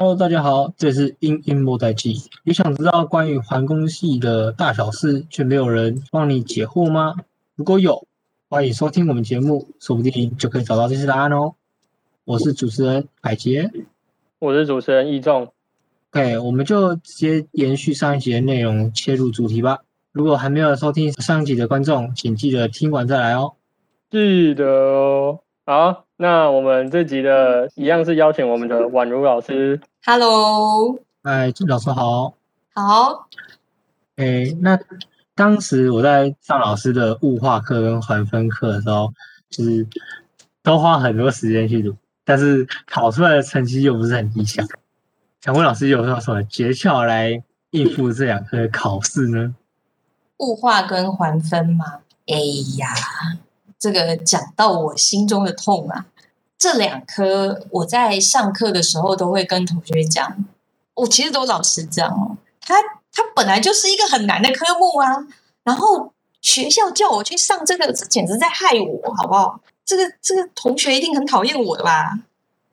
Hello，大家好，这是英英莫代记。你想知道关于环工系的大小事，却没有人帮你解惑吗？如果有，欢迎收听我们节目，说不定就可以找到这些答案哦。我是主持人海杰，我是主持人易仲。OK，我们就直接延续上一集的内容，切入主题吧。如果还没有收听上一集的观众，请记得听完再来哦。记得哦。好，那我们这集的一样是邀请我们的宛如老师。Hello，嗨，老师好。好。哎，那当时我在上老师的物化课跟环分课的时候，就是都花很多时间去读，但是考出来的成绩又不是很理想。想问老师有没有什么诀窍来应付这两科考试呢？物化跟环分吗？哎呀。这个讲到我心中的痛啊！这两科我在上课的时候都会跟同学讲，我其实都老实讲哦，它它本来就是一个很难的科目啊。然后学校叫我去上这个，这简直在害我，好不好？这个这个同学一定很讨厌我的吧？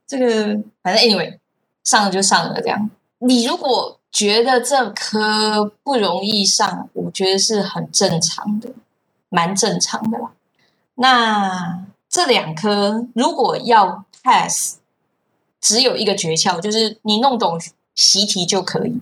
这个反正 anyway 上了就上了，这样。你如果觉得这科不容易上，我觉得是很正常的，蛮正常的啦。那这两科如果要 pass，只有一个诀窍，就是你弄懂习题就可以，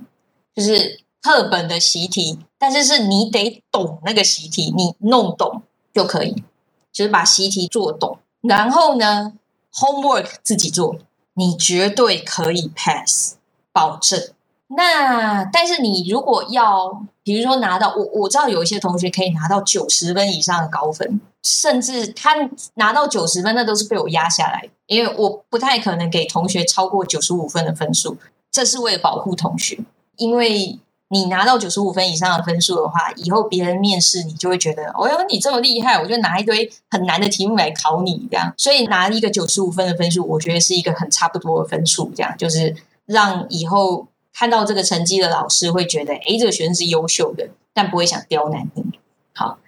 就是课本的习题，但是是你得懂那个习题，你弄懂就可以，就是把习题做懂，然后呢，homework 自己做，你绝对可以 pass，保证。那但是你如果要，比如说拿到我我知道有一些同学可以拿到九十分以上的高分，甚至他拿到九十分，那都是被我压下来，因为我不太可能给同学超过九十五分的分数，这是为了保护同学。因为你拿到九十五分以上的分数的话，以后别人面试你就会觉得，哦哟，你这么厉害，我就拿一堆很难的题目来考你这样。所以拿一个九十五分的分数，我觉得是一个很差不多的分数，这样就是让以后。看到这个成绩的老师会觉得，诶，这个学生是优秀的，但不会想刁难你。好，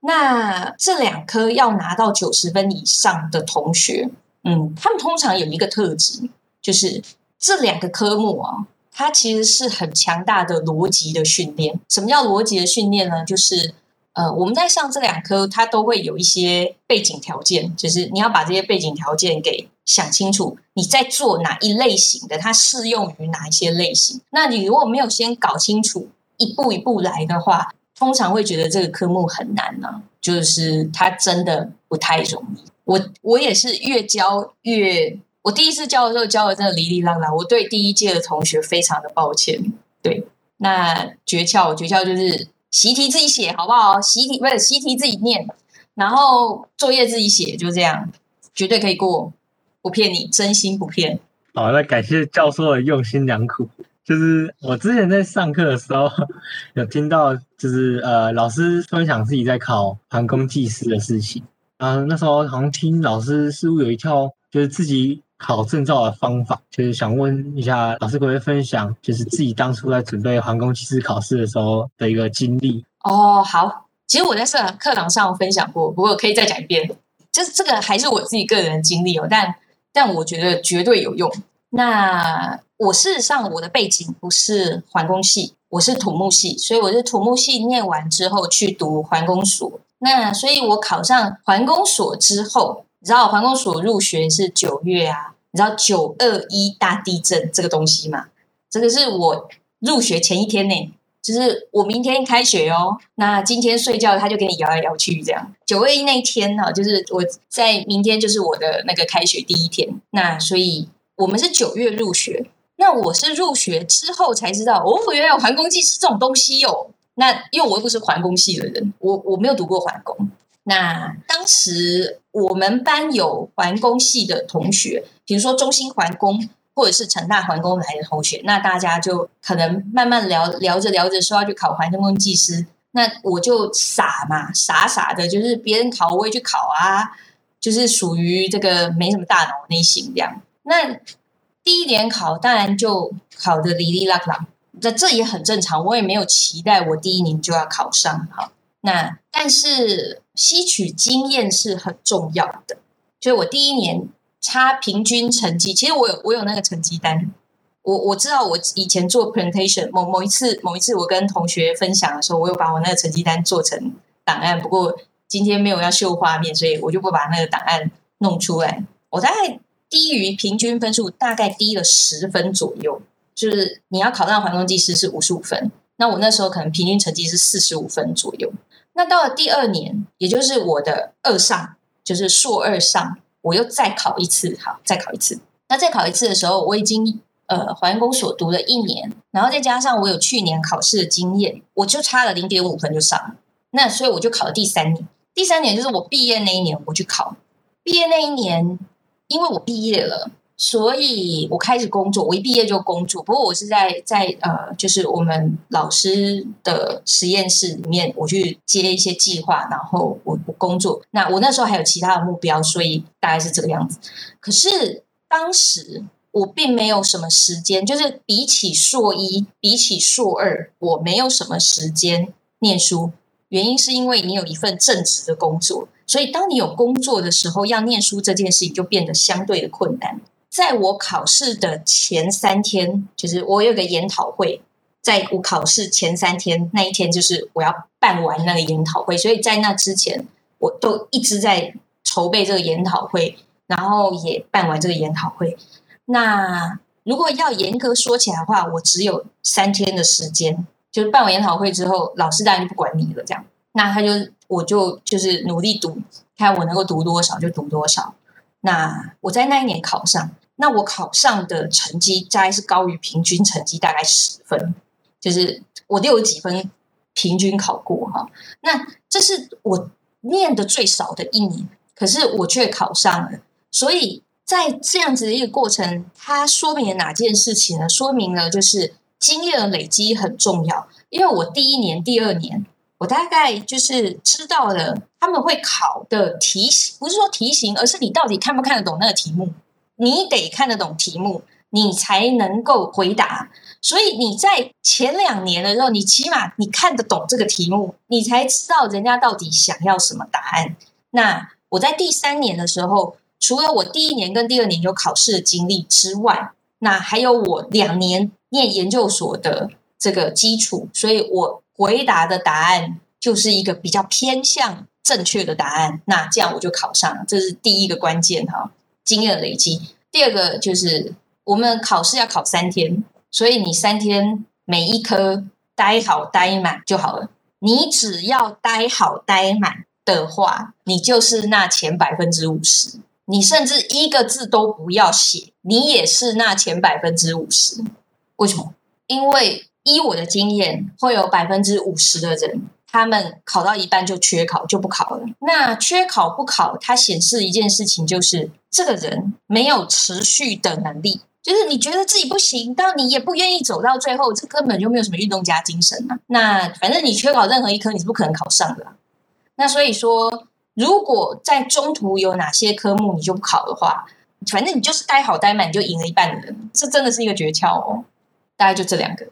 那这两科要拿到九十分以上的同学，嗯，他们通常有一个特质，就是这两个科目啊，它其实是很强大的逻辑的训练。什么叫逻辑的训练呢？就是呃，我们在上这两科，它都会有一些背景条件，就是你要把这些背景条件给。想清楚你在做哪一类型的，它适用于哪一些类型。那你如果没有先搞清楚，一步一步来的话，通常会觉得这个科目很难呢、就是它真的不太容易。我我也是越教越，我第一次教的时候教的真的哩哩啦啦，我对第一届的同学非常的抱歉。对，那诀窍诀窍就是习题自己写好不好？习题不是习题自己念，然后作业自己写，就这样，绝对可以过。不骗你，真心不骗。好，那感谢教授的用心良苦。就是我之前在上课的时候，有听到，就是呃，老师分享自己在考航空技师的事情。啊，那时候好像听老师似乎有一套，就是自己考证照的方法。就是想问一下老师，可不可以分享，就是自己当初在准备航空技师考试的时候的一个经历？哦，好，其实我在课课堂上分享过，不过可以再讲一遍。就是这个还是我自己个人的经历哦，但。但我觉得绝对有用。那我事实上我的背景不是环工系，我是土木系，所以我是土木系念完之后去读环工所。那所以我考上环工所之后，你知道环工所入学是九月啊？你知道九二一大地震这个东西吗？这个是我入学前一天呢。就是我明天开学哦，那今天睡觉他就给你摇来摇去这样。九月一那一天呢，就是我在明天就是我的那个开学第一天，那所以我们是九月入学，那我是入学之后才知道哦，原来有环工技师这种东西哦。那因为我又不是环工系的人，我我没有读过环工。那当时我们班有环工系的同学，比如说中心环工。或者是成大环工来的同学，那大家就可能慢慢聊聊着聊着说要去考环工技师，那我就傻嘛，傻傻的，就是别人考我也去考啊，就是属于这个没什么大脑类型这样。那第一年考当然就考的哩哩啦啦，那这也很正常，我也没有期待我第一年就要考上哈。那但是吸取经验是很重要的，所以我第一年。差平均成绩，其实我有我有那个成绩单，我我知道我以前做 presentation，某某一次某一次我跟同学分享的时候，我有把我那个成绩单做成档案。不过今天没有要秀画面，所以我就不把那个档案弄出来。我大概低于平均分数，大概低了十分左右。就是你要考上环工技师是五十五分，那我那时候可能平均成绩是四十五分左右。那到了第二年，也就是我的二上，就是硕二上，我又再考一次，好，再考一次。那再考一次的时候，我已经。呃，环工所读了一年，然后再加上我有去年考试的经验，我就差了零点五分就上了。那所以我就考了第三年，第三年就是我毕业那一年，我去考。毕业那一年，因为我毕业了，所以我开始工作。我一毕业就工作，不过我是在在呃，就是我们老师的实验室里面，我去接一些计划，然后我我工作。那我那时候还有其他的目标，所以大概是这个样子。可是当时。我并没有什么时间，就是比起硕一，比起硕二，我没有什么时间念书。原因是因为你有一份正职的工作，所以当你有工作的时候，要念书这件事情就变得相对的困难。在我考试的前三天，就是我有个研讨会，在我考试前三天那一天，就是我要办完那个研讨会，所以在那之前，我都一直在筹备这个研讨会，然后也办完这个研讨会。那如果要严格说起来的话，我只有三天的时间，就是办完研讨会之后，老师当然就不管你了。这样，那他就我就就是努力读，看我能够读多少就读多少。那我在那一年考上，那我考上的成绩大概是高于平均成绩大概十分，就是我六十几分平均考过哈。那这是我念的最少的一年，可是我却考上了，所以。在这样子的一个过程，它说明了哪件事情呢？说明了就是经验的累积很重要。因为我第一年、第二年，我大概就是知道了他们会考的题型，不是说题型，而是你到底看不看得懂那个题目。你得看得懂题目，你才能够回答。所以你在前两年的时候，你起码你看得懂这个题目，你才知道人家到底想要什么答案。那我在第三年的时候。除了我第一年跟第二年有考试的经历之外，那还有我两年念研究所的这个基础，所以我回答的答案就是一个比较偏向正确的答案。那这样我就考上了，这是第一个关键哈，经验累积。第二个就是我们考试要考三天，所以你三天每一科待好待满就好了。你只要待好待满的话，你就是那前百分之五十。你甚至一个字都不要写，你也是那前百分之五十。为什么？因为依我的经验，会有百分之五十的人，他们考到一半就缺考，就不考了。那缺考不考，它显示一件事情，就是这个人没有持续的能力。就是你觉得自己不行，但你也不愿意走到最后，这根本就没有什么运动家精神啊。那反正你缺考任何一科，你是不可能考上的。那所以说。如果在中途有哪些科目你就不考的话，反正你就是待好待满，你就赢了一半的人。这真的是一个诀窍哦。大概就这两个。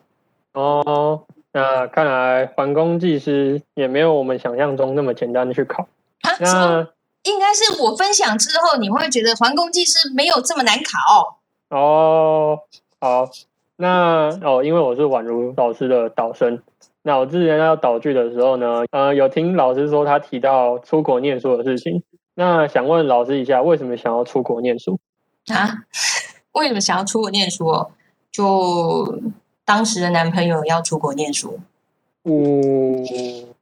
哦，那看来环工技师也没有我们想象中那么简单的去考。啊？那应该是我分享之后，你会觉得环工技师没有这么难考。哦，好，那哦，因为我是宛如老师的导生。那我之前要导剧的时候呢，呃，有听老师说他提到出国念书的事情。那想问老师一下，为什么想要出国念书啊？为什么想要出国念书？就当时的男朋友要出国念书，嗯，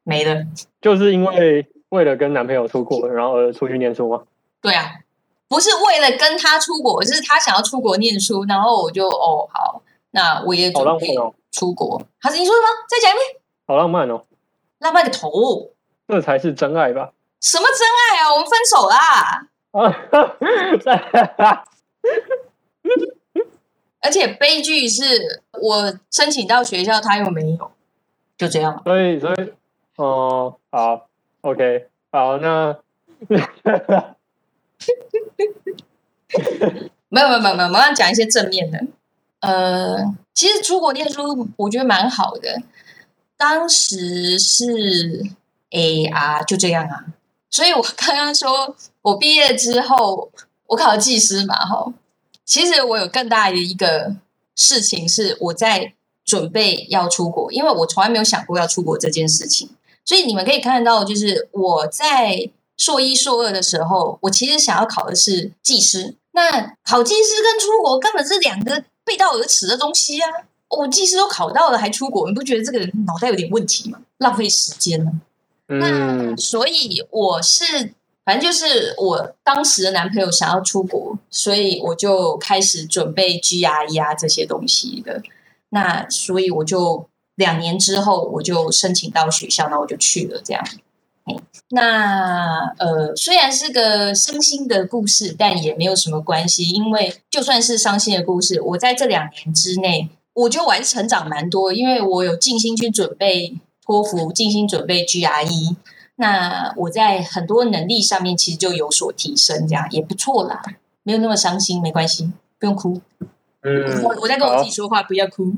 没了。就是因为为了跟男朋友出国，然后而出去念书吗？对啊，不是为了跟他出国，是他想要出国念书，然后我就哦好，那我也准备。出国，还是你说什么？再讲一遍。好浪漫哦，浪漫个头，这才是真爱吧？什么真爱啊？我们分手啦！而且悲剧是我申请到学校，他又没有，就这样。所以，所以，哦、呃，好，OK，好，那 没有，没有，没有，没有，我要讲一些正面的。呃，其实出国念书我觉得蛮好的。当时是 A R 就这样啊，所以我刚刚说我毕业之后我考了技师嘛，哈，其实我有更大的一个事情是我在准备要出国，因为我从来没有想过要出国这件事情。所以你们可以看到，就是我在硕一、硕二的时候，我其实想要考的是技师。那考技师跟出国根本是两个背道而驰的东西啊！我技师都考到了，还出国，你不觉得这个人脑袋有点问题吗？浪费时间呢。嗯，那所以我是，反正就是我当时的男朋友想要出国，所以我就开始准备 GRE 啊这些东西的。那所以我就两年之后我就申请到学校，那我就去了这样。那呃，虽然是个伤心的故事，但也没有什么关系，因为就算是伤心的故事，我在这两年之内，我觉得我还是成长蛮多，因为我有尽心去准备托福，尽心准备 GRE，那我在很多能力上面其实就有所提升，这样也不错啦，没有那么伤心，没关系，不用哭。嗯，我我在跟我自己说话，不要哭。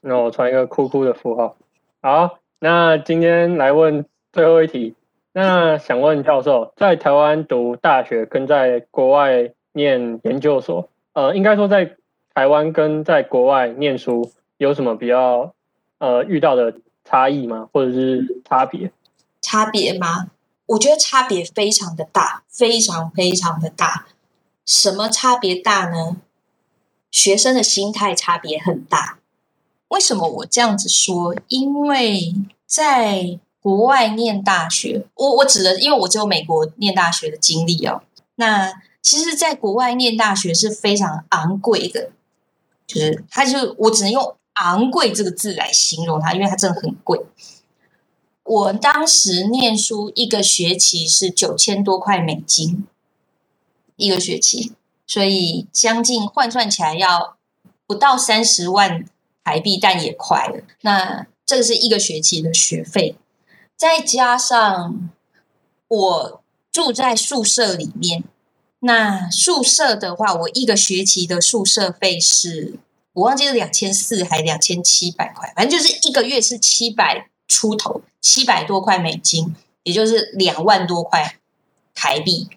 那我传一个哭哭的符号。好，那今天来问。最后一题，那想问教授，在台湾读大学跟在国外念研究所，呃，应该说在台湾跟在国外念书有什么比较呃遇到的差异吗？或者是差别？差别吗？我觉得差别非常的大，非常非常的大。什么差别大呢？学生的心态差别很大。为什么我这样子说？因为在国外念大学，我我指的，因为我只有美国念大学的经历哦。那其实，在国外念大学是非常昂贵的，就是它就我只能用“昂贵”这个字来形容它，因为它真的很贵。我当时念书一个学期是九千多块美金一个学期，所以将近换算起来要不到三十万台币，但也快了。那这个是一个学期的学费。再加上我住在宿舍里面，那宿舍的话，我一个学期的宿舍费是我忘记是两千四还两千七百块，反正就是一个月是七百出头，七百多块美金，也就是两万多块台币，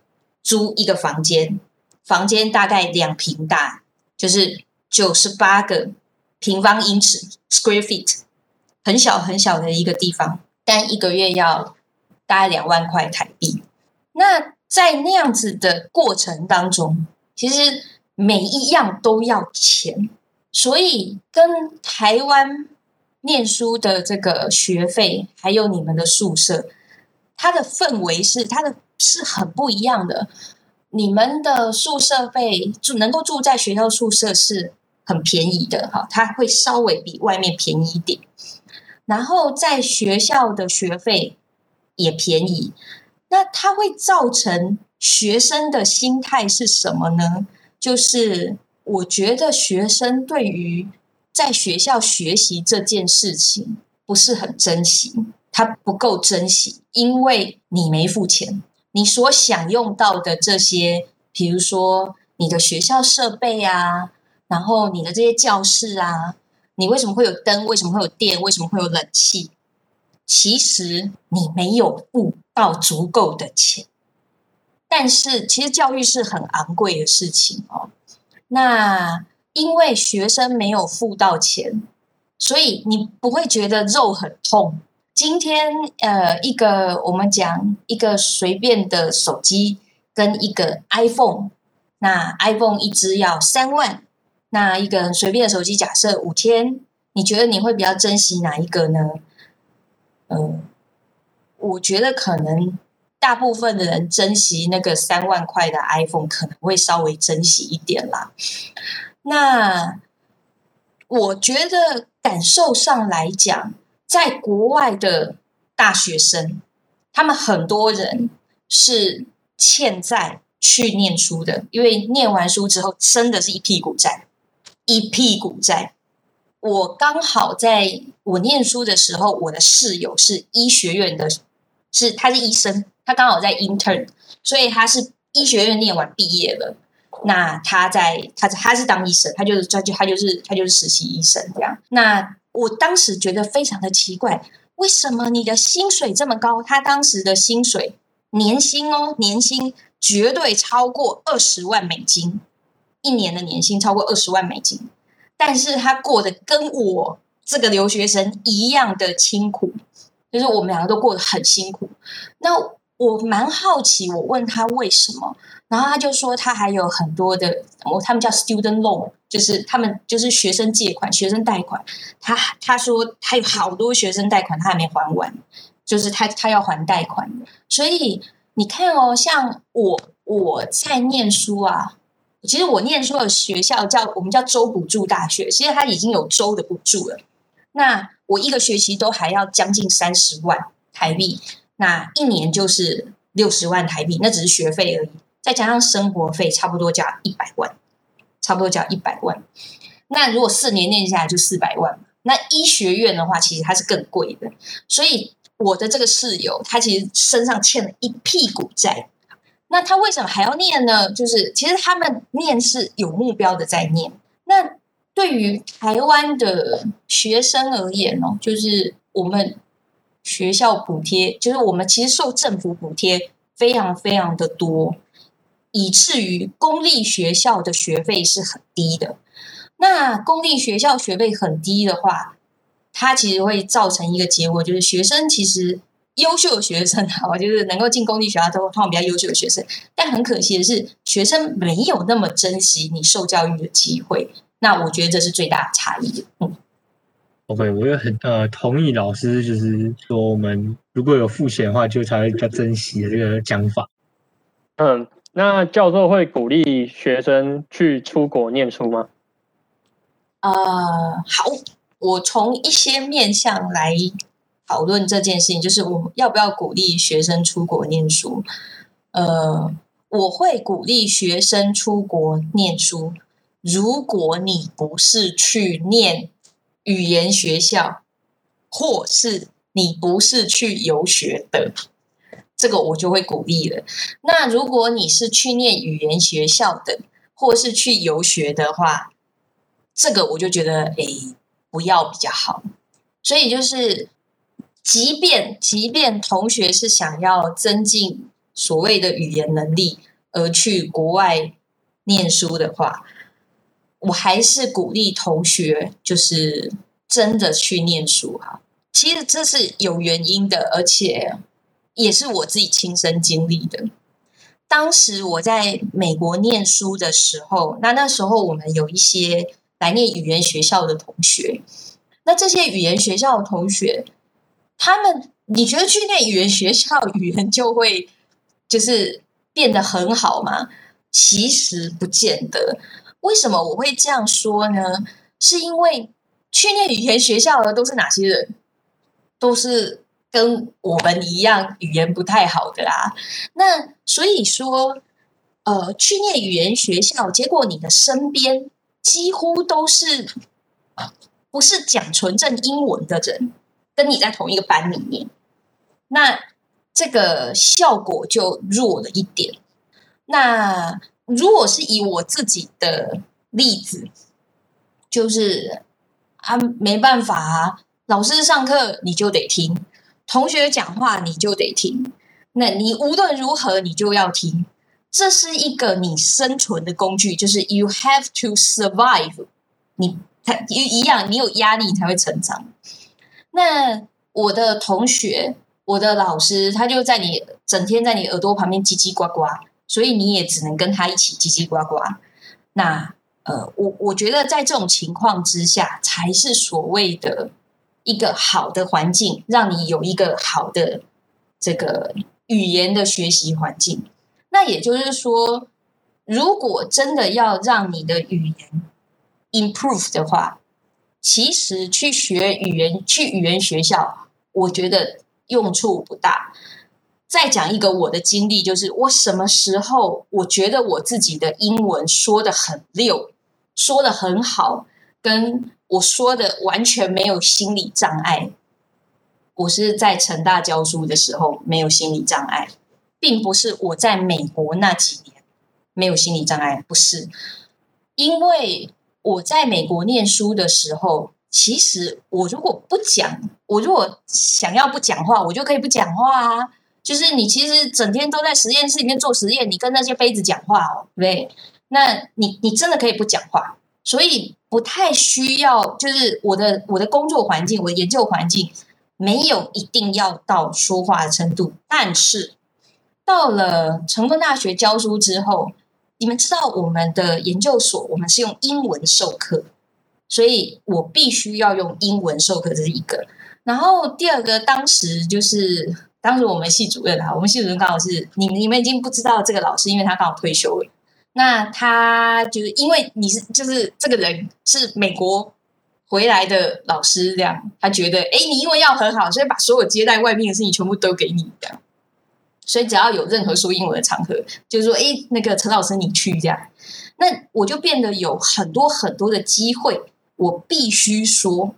租一个房间，房间大概两坪大，就是九十八个平方英尺 （square feet），很小很小的一个地方。但一个月要大概两万块台币，那在那样子的过程当中，其实每一样都要钱，所以跟台湾念书的这个学费，还有你们的宿舍，它的氛围是它的是很不一样的。你们的宿舍费住能够住在学校宿舍是很便宜的哈，它会稍微比外面便宜一点。然后在学校的学费也便宜，那它会造成学生的心态是什么呢？就是我觉得学生对于在学校学习这件事情不是很珍惜，他不够珍惜，因为你没付钱，你所享用到的这些，比如说你的学校设备啊，然后你的这些教室啊。你为什么会有灯？为什么会有电？为什么会有冷气？其实你没有付到足够的钱。但是，其实教育是很昂贵的事情哦。那因为学生没有付到钱，所以你不会觉得肉很痛。今天，呃，一个我们讲一个随便的手机跟一个 iPhone，那 iPhone 一只要三万。那一个随便的手机，假设五千，你觉得你会比较珍惜哪一个呢？嗯，我觉得可能大部分的人珍惜那个三万块的 iPhone，可能会稍微珍惜一点啦。那我觉得感受上来讲，在国外的大学生，他们很多人是欠债去念书的，因为念完书之后，真的是一屁股债。一屁股债。我刚好在我念书的时候，我的室友是医学院的，是他是医生，他刚好在 intern，所以他是医学院念完毕业了。那他在他他是当医生，他就是他就他就是他就是实习医生这样。那我当时觉得非常的奇怪，为什么你的薪水这么高？他当时的薪水年薪哦，年薪绝对超过二十万美金。一年的年薪超过二十万美金，但是他过得跟我这个留学生一样的清苦，就是我们两个都过得很辛苦。那我蛮好奇，我问他为什么，然后他就说他还有很多的，我他们叫 student loan，就是他们就是学生借款、学生贷款。他他说他有好多学生贷款他还没还完，就是他他要还贷款。所以你看哦，像我我在念书啊。其实我念书的学校叫我们叫州补助大学，其实它已经有州的补助了。那我一个学期都还要将近三十万台币，那一年就是六十万台币，那只是学费而已，再加上生活费，差不多交一百万，差不多交一百万。那如果四年念下来就四百万。那医学院的话，其实它是更贵的。所以我的这个室友，他其实身上欠了一屁股债。那他为什么还要念呢？就是其实他们念是有目标的在念。那对于台湾的学生而言哦，就是我们学校补贴，就是我们其实受政府补贴非常非常的多，以至于公立学校的学费是很低的。那公立学校学费很低的话，它其实会造成一个结果，就是学生其实。优秀的学生，好，就是能够进公立学校都通常比较优秀的学生，但很可惜的是，学生没有那么珍惜你受教育的机会。那我觉得这是最大的差异。嗯，OK，我也很呃同意老师就是说，我们如果有付钱的话，就才会比较珍惜的这个讲法。嗯，那教授会鼓励学生去出国念书吗？呃，好，我从一些面向来。讨论这件事情，就是我要不要鼓励学生出国念书？呃，我会鼓励学生出国念书。如果你不是去念语言学校，或是你不是去游学的，这个我就会鼓励了。那如果你是去念语言学校的，或是去游学的话，这个我就觉得，哎，不要比较好。所以就是。即便即便同学是想要增进所谓的语言能力而去国外念书的话，我还是鼓励同学就是真的去念书哈。其实这是有原因的，而且也是我自己亲身经历的。当时我在美国念书的时候，那那时候我们有一些来念语言学校的同学，那这些语言学校的同学。他们，你觉得去念语言学校，语言就会就是变得很好吗？其实不见得。为什么我会这样说呢？是因为去念语言学校的都是哪些人？都是跟我们一样语言不太好的啦。那所以说，呃，去念语言学校，结果你的身边几乎都是不是讲纯正英文的人。跟你在同一个班里面，那这个效果就弱了一点。那如果是以我自己的例子，就是啊，没办法啊，老师上课你就得听，同学讲话你就得听，那你无论如何你就要听，这是一个你生存的工具，就是 you have to survive 你。你他一一样，你有压力你才会成长。那我的同学，我的老师，他就在你整天在你耳朵旁边叽叽呱呱，所以你也只能跟他一起叽叽呱呱。那呃，我我觉得在这种情况之下，才是所谓的一个好的环境，让你有一个好的这个语言的学习环境。那也就是说，如果真的要让你的语言 improve 的话，其实去学语言，去语言学校，我觉得用处不大。再讲一个我的经历，就是我什么时候我觉得我自己的英文说得很溜，说得很好，跟我说的完全没有心理障碍。我是在成大教书的时候没有心理障碍，并不是我在美国那几年没有心理障碍，不是，因为。我在美国念书的时候，其实我如果不讲，我如果想要不讲话，我就可以不讲话啊。就是你其实整天都在实验室里面做实验，你跟那些杯子讲话哦，对不对？那你你真的可以不讲话。所以不太需要，就是我的我的工作环境，我的研究环境没有一定要到说话的程度。但是到了成功大学教书之后，你们知道我们的研究所，我们是用英文授课，所以我必须要用英文授课，这是一个。然后第二个，当时就是当时我们系主任啊，我们系主任刚好是你你们已经不知道这个老师，因为他刚好退休了。那他就是因为你是就是这个人是美国回来的老师，这样他觉得哎，你英文要很好，所以把所有接待外宾的事情全部都给你这样。所以只要有任何说英文的场合，就是说，哎，那个陈老师你去这样，那我就变得有很多很多的机会，我必须说，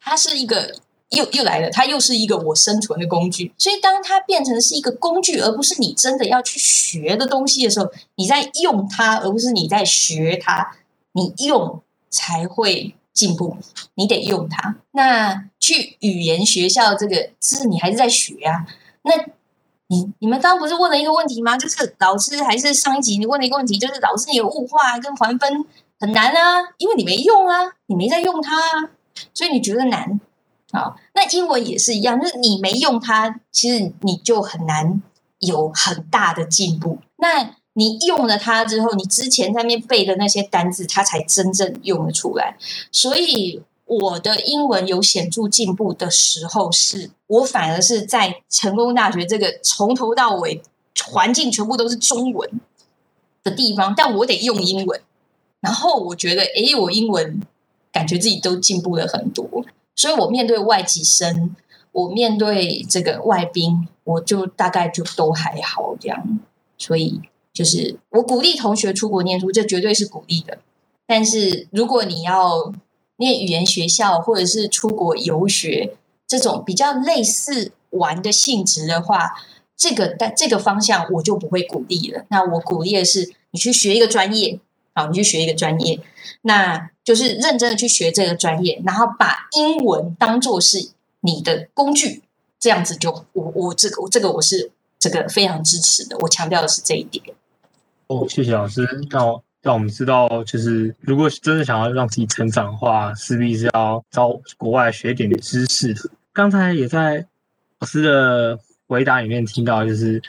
他是一个又又来了，它又是一个我生存的工具。所以当它变成是一个工具，而不是你真的要去学的东西的时候，你在用它，而不是你在学它，你用才会进步，你得用它。那去语言学校这个，是你还是在学啊？那。你你们刚刚不是问了一个问题吗？就是老师还是上一集你问了一个问题，就是老师你有物化跟还分很难啊，因为你没用啊，你没在用它啊，所以你觉得难。好，那英文也是一样，就是你没用它，其实你就很难有很大的进步。那你用了它之后，你之前在那背的那些单字，它才真正用得出来。所以。我的英文有显著进步的时候是，是我反而是在成功大学这个从头到尾环境全部都是中文的地方，但我得用英文。然后我觉得，哎，我英文感觉自己都进步了很多，所以我面对外籍生，我面对这个外宾，我就大概就都还好这样。所以就是我鼓励同学出国念书，这绝对是鼓励的。但是如果你要念语言学校或者是出国游学这种比较类似玩的性质的话，这个但这个方向我就不会鼓励了。那我鼓励的是你去学一个专业，好，你去学一个专业，那就是认真的去学这个专业，然后把英文当做是你的工具，这样子就我我这个我这个我是这个非常支持的。我强调的是这一点。哦，谢谢老师。让我。让我们知道，就是如果真的想要让自己成长的话，势必是要到国外学点知识的。刚才也在老师的回答里面听到，就是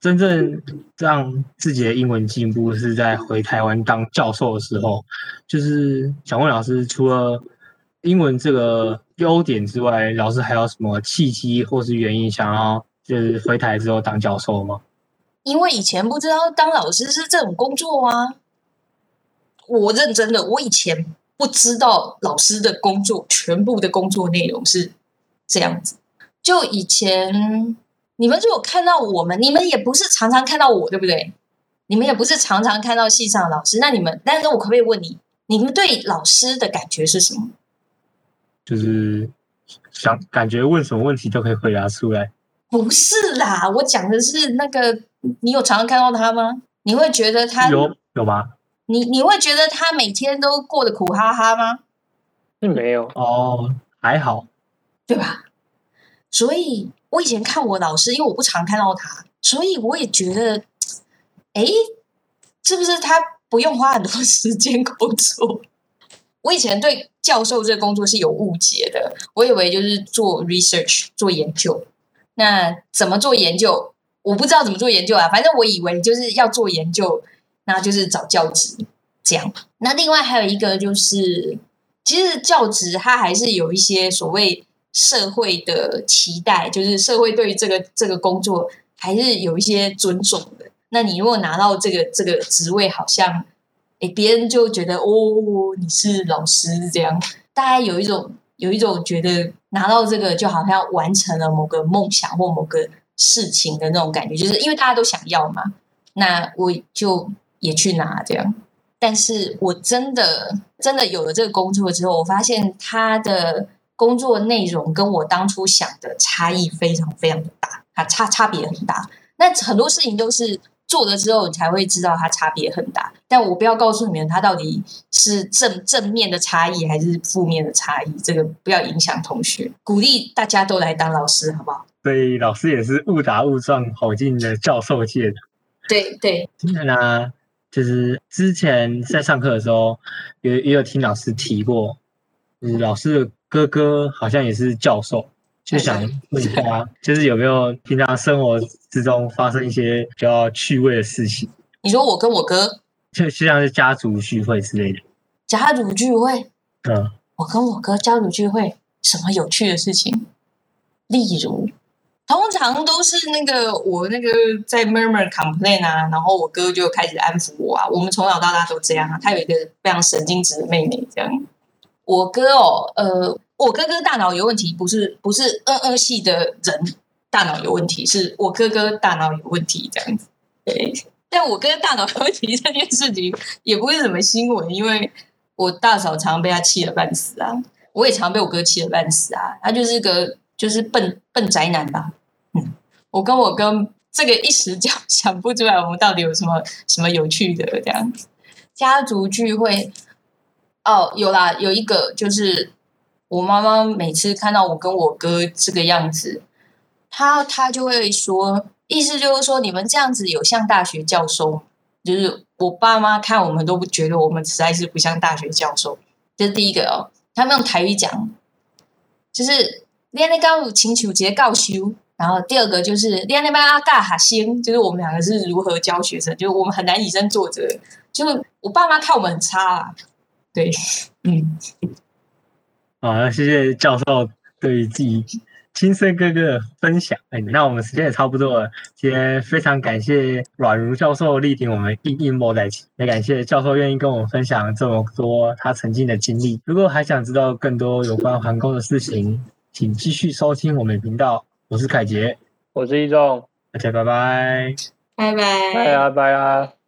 真正让自己的英文进步是在回台湾当教授的时候。就是想问老师，除了英文这个优点之外，老师还有什么契机或是原因想要就是回台之后当教授吗？因为以前不知道当老师是这种工作啊。我认真的，我以前不知道老师的工作全部的工作内容是这样子。就以前你们如果看到我们，你们也不是常常看到我，对不对？你们也不是常常看到系上的老师。那你们，但是我可不可以问你，你们对老师的感觉是什么？就是想感觉问什么问题都可以回答出来。不是啦，我讲的是那个，你有常常看到他吗？你会觉得他有有吗？你你会觉得他每天都过得苦哈哈吗？并没有哦，还好，对吧？所以我以前看我老师，因为我不常看到他，所以我也觉得，哎，是不是他不用花很多 时间工作？我以前对教授这个工作是有误解的，我以为就是做 research 做研究。那怎么做研究？我不知道怎么做研究啊，反正我以为就是要做研究。那就是找教职这样。那另外还有一个就是，其实教职它还是有一些所谓社会的期待，就是社会对于这个这个工作还是有一些尊重的。那你如果拿到这个这个职位，好像诶别人就觉得哦，你是老师这样，大家有一种有一种觉得拿到这个就好像完成了某个梦想或某个事情的那种感觉，就是因为大家都想要嘛。那我就。也去拿这样，但是我真的真的有了这个工作之后，我发现他的工作内容跟我当初想的差异非常非常的大，它差差别很大。那很多事情都是做了之后，你才会知道它差别很大。但我不要告诉你们，它到底是正正面的差异还是负面的差异，这个不要影响同学。鼓励大家都来当老师，好不好？所以老师也是误打误撞跑进了教授界的。对对，那。就是之前在上课的时候，也也有听老师提过，就是老师的哥哥好像也是教授，就想问一下，就是有没有平常生活之中发生一些比较趣味的事情？你说我跟我哥，就就像是家族聚会之类的。家族聚会，嗯，我跟我哥家族聚会，什么有趣的事情？例如。通常都是那个我那个在 murmur complain 啊，然后我哥就开始安抚我啊。我们从小到大都这样啊。他有一个非常神经质的妹妹，这样。我哥哦，呃，我哥哥大脑有问题，不是不是嗯嗯系的人大脑有问题，是我哥哥大脑有问题这样子。对，但我哥大脑有问题这件事情也不是什么新闻，因为我大嫂常被他气得半死啊，我也常被我哥气得半死啊。他就是个就是笨笨宅男吧。嗯，我跟我哥这个一时就想不出来，我们到底有什么什么有趣的这样子。家族聚会哦，有啦，有一个就是我妈妈每次看到我跟我哥这个样子，她她就会说，意思就是说你们这样子有像大学教授，就是我爸妈看我们都不觉得我们实在是不像大学教授。这是第一个哦，他们用台语讲，就是你那刚有请求节告修。然后第二个就是练那班阿嘎哈星，就是我们两个是如何教学生，就是我们很难以身作则，就是我爸妈看我们很差啊。对，嗯，好，那谢谢教授对自己亲生哥哥的分享。哎，那我们时间也差不多了，今天非常感谢阮如教授力挺我们硬硬摸在一起，也感谢教授愿意跟我们分享这么多他曾经的经历。如果还想知道更多有关环工的事情，请继续收听我们频道。我是凯杰，我是一中，大家拜拜，拜拜，拜啊拜啊。